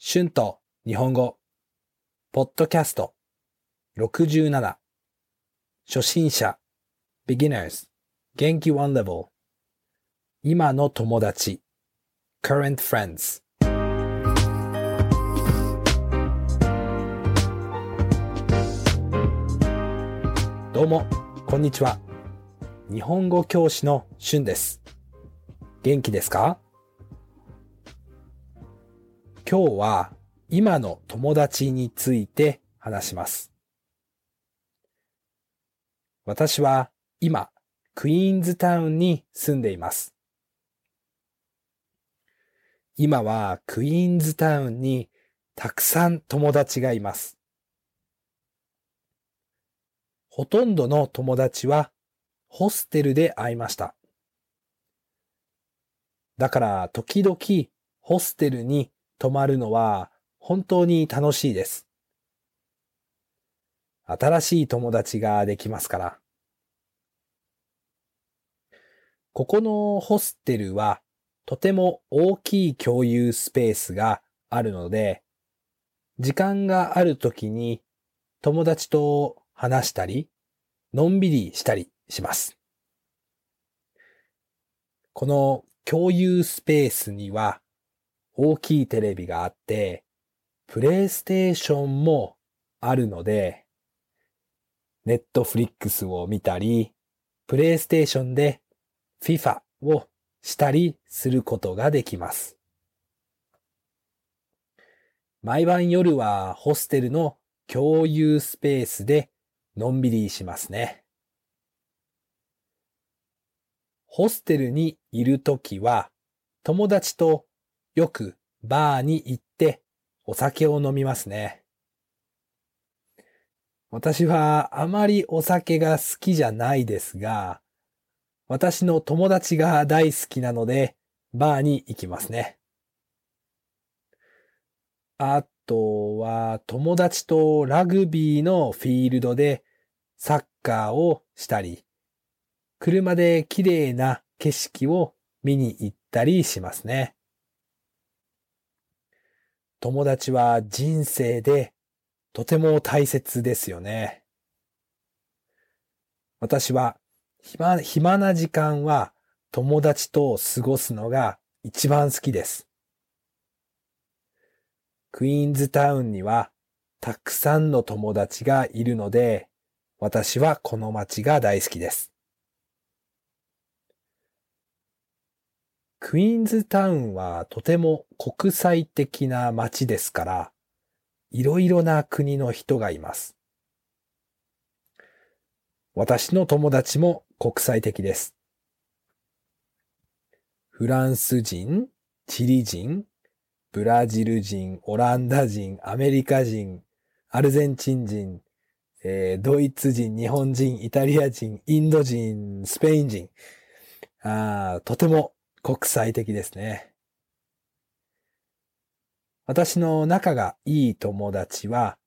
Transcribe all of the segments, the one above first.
春と日本語、ポッドキャスト。67初心者。beginners 元気 one level 今の友達。current friends どうも、こんにちは。日本語教師の春です。元気ですか？今日は今の友達について話します。私は今、クイーンズタウンに住んでいます。今はクイーンズタウンにたくさん友達がいます。ほとんどの友達はホステルで会いました。だから時々ホステルに泊まるのは本当に楽しいです。新しい友達ができますから。ここのホステルはとても大きい共有スペースがあるので、時間があるときに友達と話したり、のんびりしたりします。この共有スペースには大きいテレビがあって、プレイステーションもあるので、ネットフリックスを見たり、プレイステーションで FIFA をしたりすることができます。毎晩夜はホステルの共有スペースでのんびりしますね。ホステルにいるときは友達とよくバーに行ってお酒を飲みますね。私はあまりお酒が好きじゃないですが、私の友達が大好きなのでバーに行きますね。あとは友達とラグビーのフィールドでサッカーをしたり、車で綺麗な景色を見に行ったりしますね。友達は人生でとても大切ですよね。私は暇暇な時間は友達と過ごすのが一番好きです。クイーンズタウンにはたくさんの友達がいるので、私はこの街が大好きです。クイーンズタウンはとても国際的な街ですから、いろいろな国の人がいます。私の友達も国際的です。フランス人、チリ人、ブラジル人、オランダ人、アメリカ人、アルゼンチン人、えードイツ人、日本人、イタリア人、インド人、スペイン人。あとても国際的ですね。私の仲がいい友達は、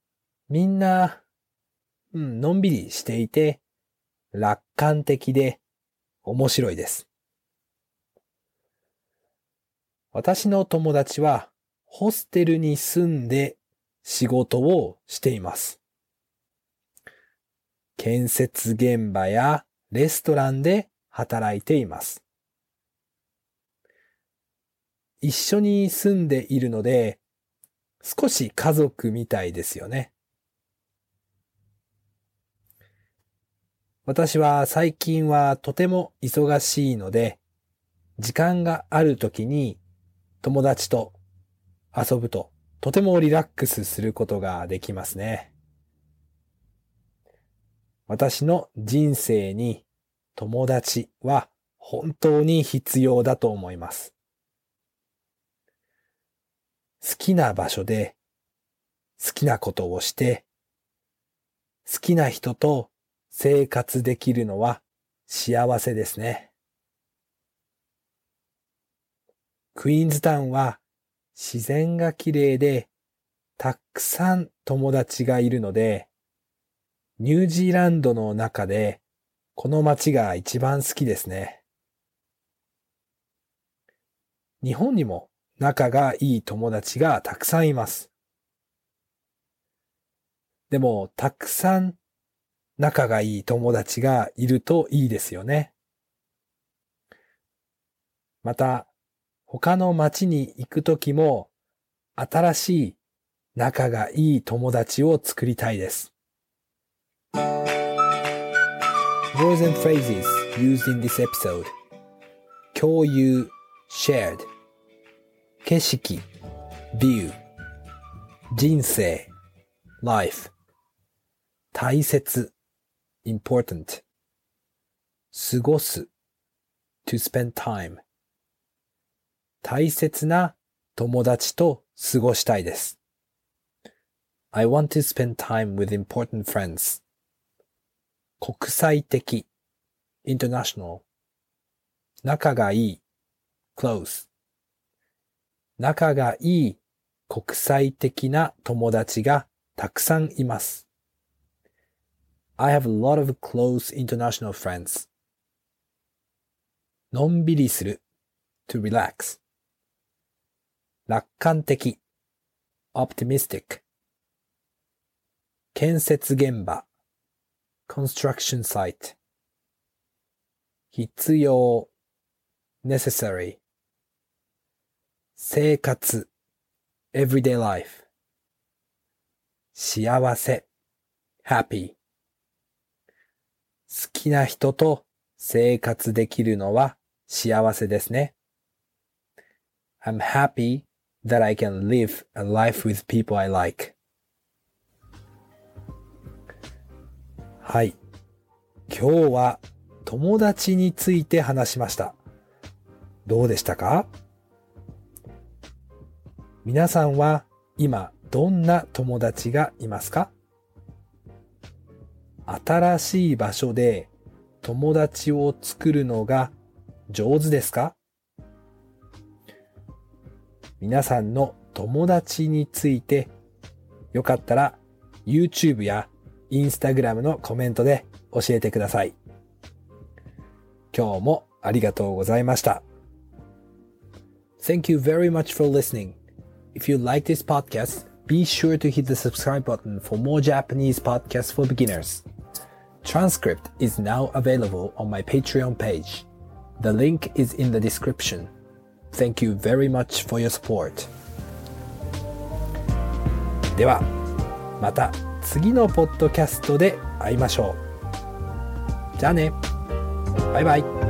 みんな、うん、のんびりしていて、楽観的で面白いです。私の友達は、ホステルに住んで仕事をしています。建設現場やレストランで働いています。一緒に住んでいるので、少し家族みたいですよね。私は最近はとても忙しいので、時間がある時に友達と遊ぶととてもリラックスすることができますね。私の人生に友達は本当に必要だと思います。好きな場所で好きなことをして好きな人と生活できるのは幸せですね。クイーンズタウンは自然が綺麗でたくさん友達がいるのでニュージーランドの中でこの街が一番好きですね。日本にも仲がいい友達がたくさんいます。でも、たくさん仲がいい友達がいるといいですよね。また、他の街に行くときも、新しい仲がいい友達を作りたいです。Words and phrases used in this episode 共有 shared 景色 view 人生 life 大切 important 過ごす to spend time 大切な友達と過ごしたいです。I want to spend time with important friends. 国際的 international 仲がいい close 仲がいい国際的な友達がたくさんいます。I have a lot of close international friends. のんびりする to relax 楽観的 optimistic 建設現場 construction site 必要 necessary 生活 everyday life 幸せ happy 好きな人と生活できるのは幸せですね。I'm happy that I can live a life with people I like. はい。今日は友達について話しました。どうでしたか皆さんは今どんな友達がいますか？新しい場所で友達を作るのが上手ですか？皆さんの友達についてよかったら YouTube や Instagram のコメントで教えてください。今日もありがとうございました。Thank you very much for listening. If you like this podcast, be sure to hit the subscribe button for more Japanese podcasts for beginners. Transcript is now available on my Patreon page. The link is in the description. Thank you very much for your support. では、また次のポッドキャストで会いましょう。じゃあね。バイバイ。